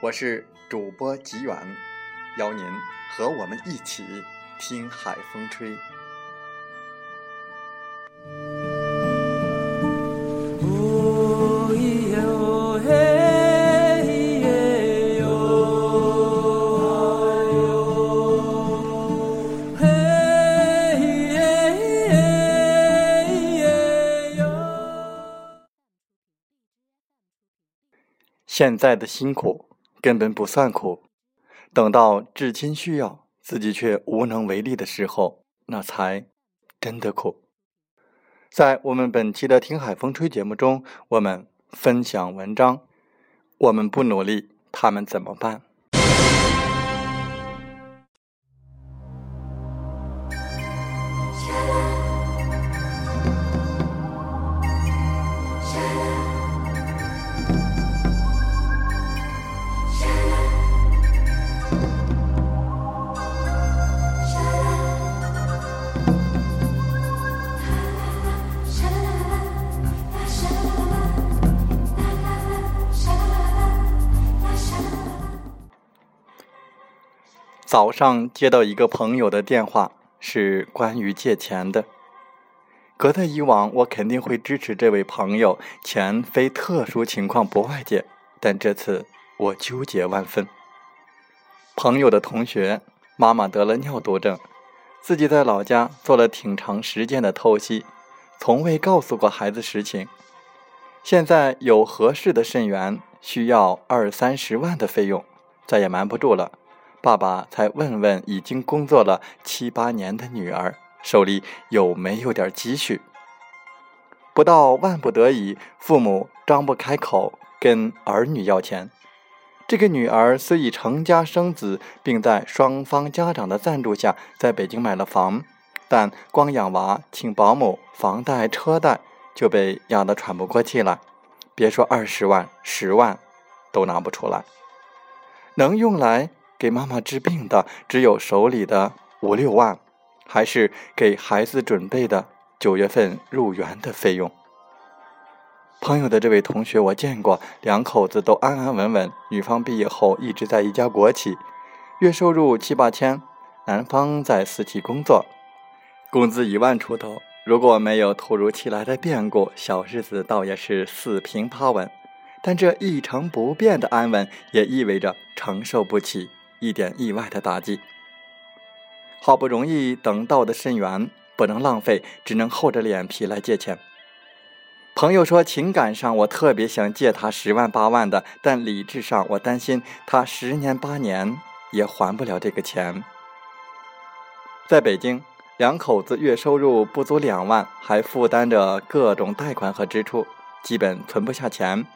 我是主播吉远。邀您和我们一起听海风吹。现在的辛苦根本不算苦。等到至亲需要，自己却无能为力的时候，那才真的苦。在我们本期的《听海风吹》节目中，我们分享文章：我们不努力，他们怎么办？早上接到一个朋友的电话，是关于借钱的。隔在以往，我肯定会支持这位朋友，钱非特殊情况不外借。但这次我纠结万分。朋友的同学妈妈得了尿毒症，自己在老家做了挺长时间的透析，从未告诉过孩子实情。现在有合适的肾源，需要二三十万的费用，再也瞒不住了。爸爸才问问已经工作了七八年的女儿手里有没有点积蓄。不到万不得已，父母张不开口跟儿女要钱。这个女儿虽已成家生子，并在双方家长的赞助下在北京买了房，但光养娃、请保姆、房贷、车贷就被压得喘不过气来。别说二十万、十万，都拿不出来，能用来。给妈妈治病的只有手里的五六万，还是给孩子准备的九月份入园的费用。朋友的这位同学我见过，两口子都安安稳稳，女方毕业后一直在一家国企，月收入七八千，男方在私企工作，工资一万出头。如果没有突如其来的变故，小日子倒也是四平八稳。但这一成不变的安稳，也意味着承受不起。一点意外的打击，好不容易等到的肾源不能浪费，只能厚着脸皮来借钱。朋友说，情感上我特别想借他十万八万的，但理智上我担心他十年八年也还不了这个钱。在北京，两口子月收入不足两万，还负担着各种贷款和支出，基本存不下钱。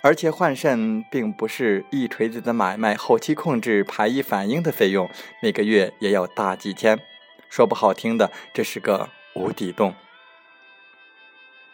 而且换肾并不是一锤子的买卖，后期控制、排异反应的费用每个月也要大几千，说不好听的，这是个无底洞。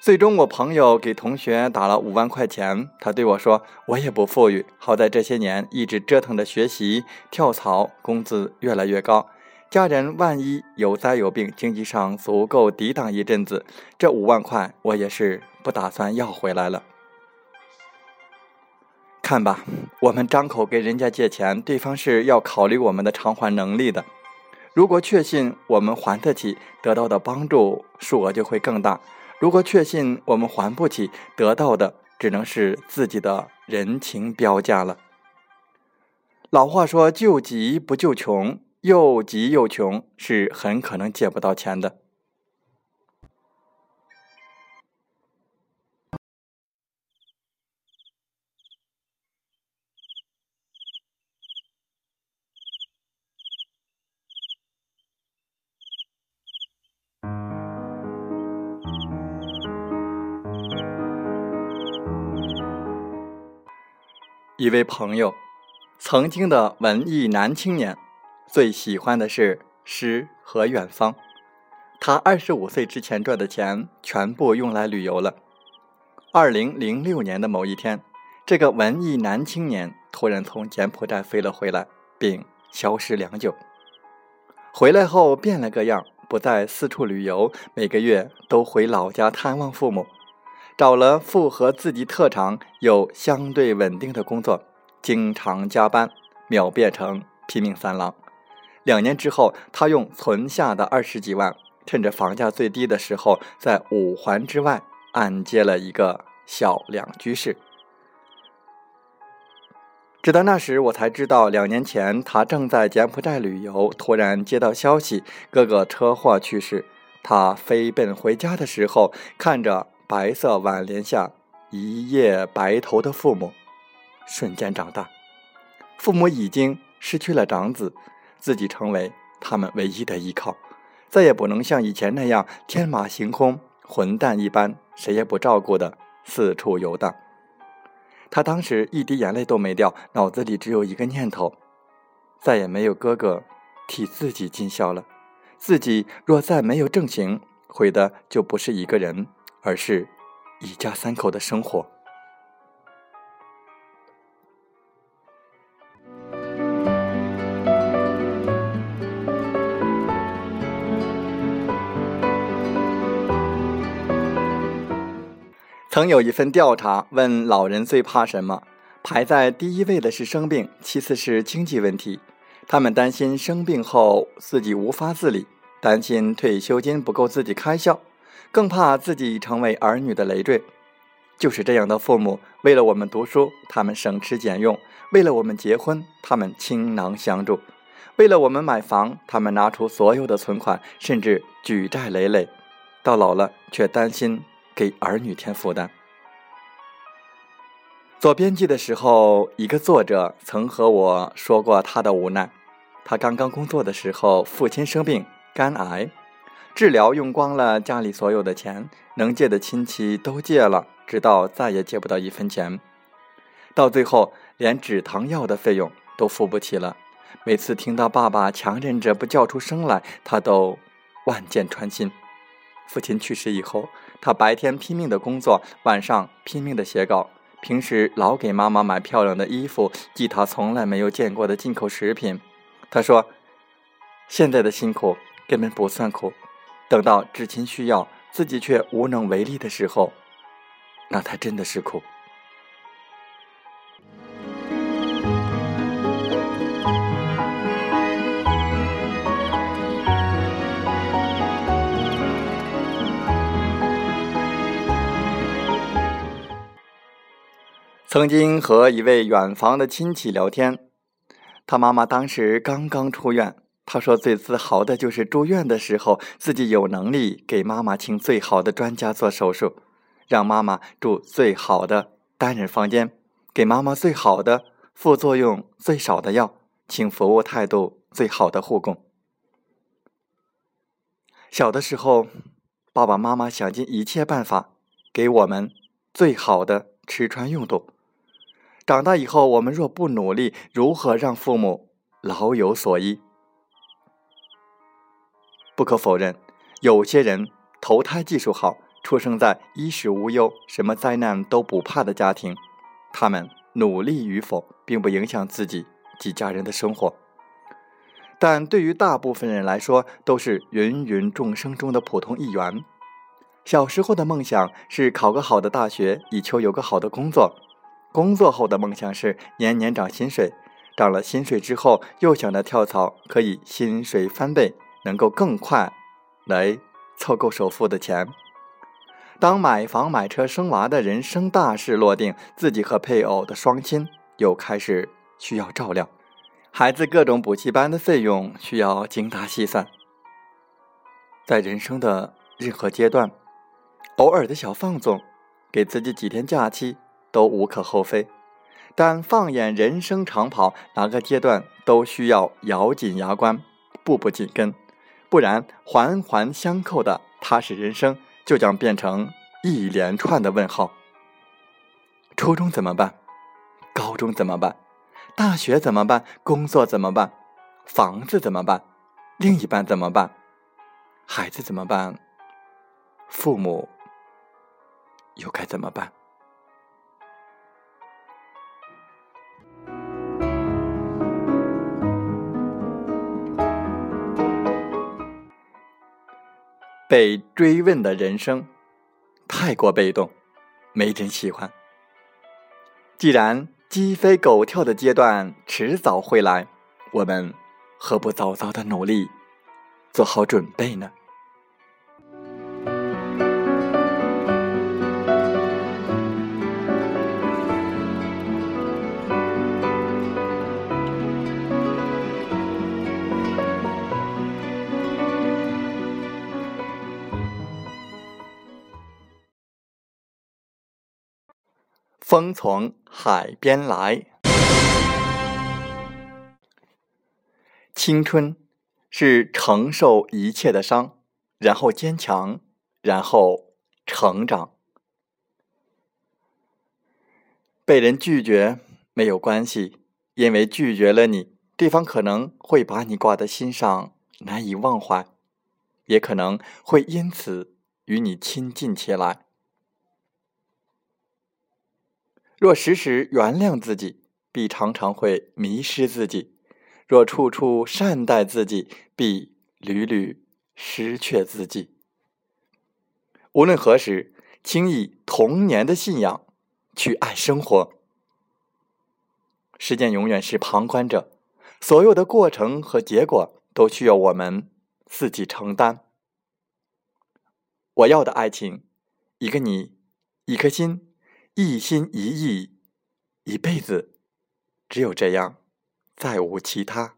最终，我朋友给同学打了五万块钱，他对我说：“我也不富裕，好在这些年一直折腾着学习、跳槽，工资越来越高。家人万一有灾有病，经济上足够抵挡一阵子。这五万块，我也是不打算要回来了。”看吧，我们张口给人家借钱，对方是要考虑我们的偿还能力的。如果确信我们还得起，得到的帮助数额就会更大；如果确信我们还不起，得到的只能是自己的人情标价了。老话说：“救急不救穷”，又急又穷是很可能借不到钱的。一位朋友，曾经的文艺男青年，最喜欢的是诗和远方。他二十五岁之前赚的钱全部用来旅游了。二零零六年的某一天，这个文艺男青年突然从柬埔寨飞了回来，并消失良久。回来后变了个样，不再四处旅游，每个月都回老家探望父母。找了符合自己特长又相对稳定的工作，经常加班，秒变成拼命三郎。两年之后，他用存下的二十几万，趁着房价最低的时候，在五环之外按揭了一个小两居室。直到那时，我才知道，两年前他正在柬埔寨旅游，突然接到消息，哥哥车祸去世。他飞奔回家的时候，看着。白色挽联下，一夜白头的父母，瞬间长大。父母已经失去了长子，自己成为他们唯一的依靠，再也不能像以前那样天马行空、混蛋一般，谁也不照顾的四处游荡。他当时一滴眼泪都没掉，脑子里只有一个念头：再也没有哥哥替自己尽孝了。自己若再没有正形，毁的就不是一个人。而是一家三口的生活。曾有一份调查问老人最怕什么，排在第一位的是生病，其次是经济问题。他们担心生病后自己无法自理，担心退休金不够自己开销。更怕自己成为儿女的累赘，就是这样的父母，为了我们读书，他们省吃俭用；为了我们结婚，他们倾囊相助；为了我们买房，他们拿出所有的存款，甚至举债累累。到老了，却担心给儿女添负担。做编辑的时候，一个作者曾和我说过他的无奈：他刚刚工作的时候，父亲生病，肝癌。治疗用光了家里所有的钱，能借的亲戚都借了，直到再也借不到一分钱。到最后，连止疼药的费用都付不起了。每次听到爸爸强忍着不叫出声来，他都万箭穿心。父亲去世以后，他白天拼命的工作，晚上拼命的写稿，平时老给妈妈买漂亮的衣服，寄她从来没有见过的进口食品。他说：“现在的辛苦根本不算苦。”等到至亲需要，自己却无能为力的时候，那才真的是苦。曾经和一位远房的亲戚聊天，他妈妈当时刚刚出院。他说：“最自豪的就是住院的时候，自己有能力给妈妈请最好的专家做手术，让妈妈住最好的单人房间，给妈妈最好的、副作用最少的药，请服务态度最好的护工。小的时候，爸爸妈妈想尽一切办法给我们最好的吃穿用度。长大以后，我们若不努力，如何让父母老有所依？”不可否认，有些人投胎技术好，出生在衣食无忧、什么灾难都不怕的家庭，他们努力与否，并不影响自己及家人的生活。但对于大部分人来说，都是芸芸众生中的普通一员。小时候的梦想是考个好的大学，以求有个好的工作。工作后的梦想是年年涨薪水，涨了薪水之后又想着跳槽，可以薪水翻倍，能够更快来凑够首付的钱。当买房、买车、生娃的人生大事落定，自己和配偶的双亲又开始需要照料，孩子各种补习班的费用需要精打细算。在人生的任何阶段，偶尔的小放纵，给自己几天假期都无可厚非。但放眼人生长跑，哪个阶段都需要咬紧牙关，步步紧跟，不然环环相扣的踏实人生。就将变成一连串的问号。初中怎么办？高中怎么办？大学怎么办？工作怎么办？房子怎么办？另一半怎么办？孩子怎么办？父母又该怎么办？被追问的人生太过被动，没人喜欢。既然鸡飞狗跳的阶段迟早会来，我们何不早早的努力，做好准备呢？风从海边来，青春是承受一切的伤，然后坚强，然后成长。被人拒绝没有关系，因为拒绝了你，对方可能会把你挂在心上，难以忘怀，也可能会因此与你亲近起来。若时时原谅自己，必常常会迷失自己；若处处善待自己，必屡屡失去自己。无论何时，请以童年的信仰去爱生活。时间永远是旁观者，所有的过程和结果都需要我们自己承担。我要的爱情，一个你，一颗心。一心一意，一辈子，只有这样，再无其他。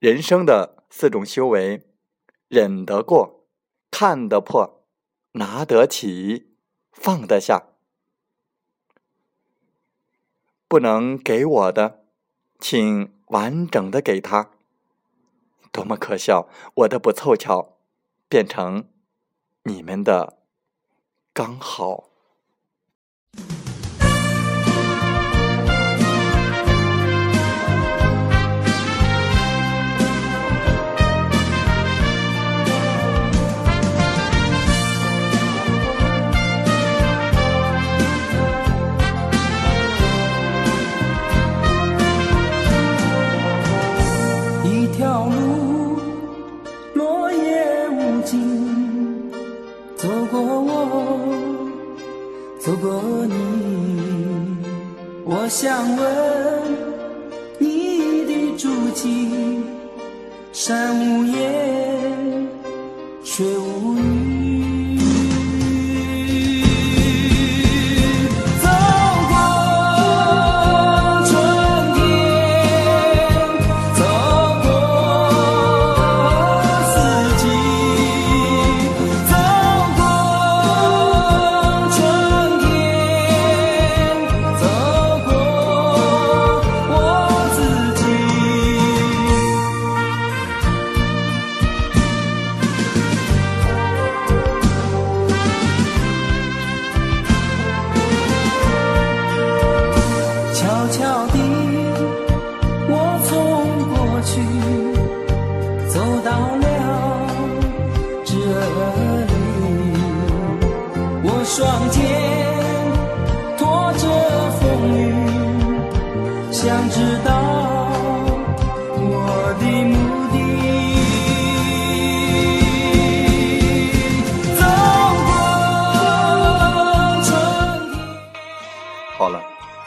人生的四种修为：忍得过，看得破，拿得起，放得下。不能给我的，请完整的给他。多么可笑！我的不凑巧，变成你们的。刚好。却无语。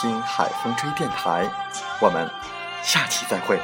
听海风吹电台，我们下期再会。